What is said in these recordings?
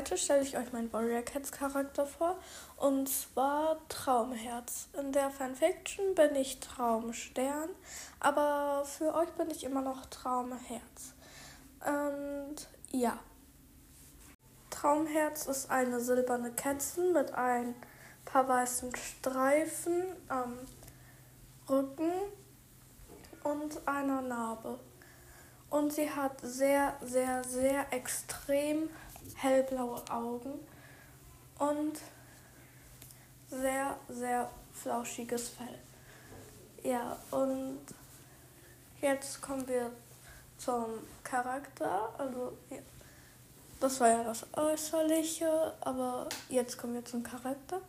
Heute stelle ich euch meinen Warrior Cats Charakter vor und zwar Traumherz. In der Fanfiction bin ich Traumstern, aber für euch bin ich immer noch Traumherz. Und ja. Traumherz ist eine silberne Kätzchen mit ein paar weißen Streifen am Rücken und einer Narbe. Und sie hat sehr, sehr, sehr extrem hellblaue Augen und sehr, sehr flauschiges Fell. Ja, und jetzt kommen wir zum Charakter. Also, ja, das war ja das Äußerliche, aber jetzt kommen wir zum Charakter.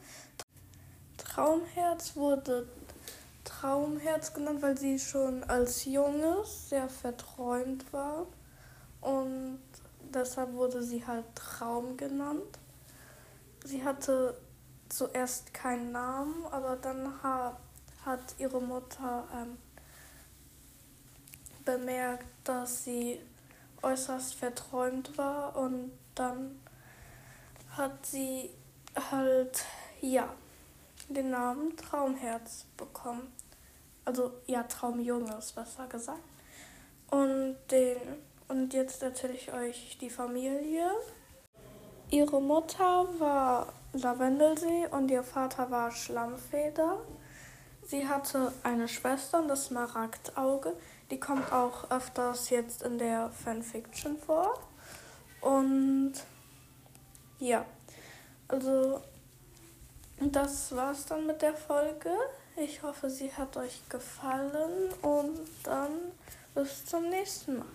Traumherz wurde Traumherz genannt, weil sie schon als Junges sehr verträumt war. Deshalb wurde sie halt Traum genannt. Sie hatte zuerst keinen Namen, aber dann ha hat ihre Mutter ähm, bemerkt, dass sie äußerst verträumt war und dann hat sie halt, ja, den Namen Traumherz bekommen. Also ja, Traumjunges, besser gesagt. Und, den, und jetzt erzähle ich euch die Familie. Ihre Mutter war Lavendelsee und ihr Vater war Schlammfeder. Sie hatte eine Schwester, das Smaragdauge. Die kommt auch öfters jetzt in der Fanfiction vor. Und ja, also das war's dann mit der Folge. Ich hoffe, sie hat euch gefallen und dann bis zum nächsten Mal.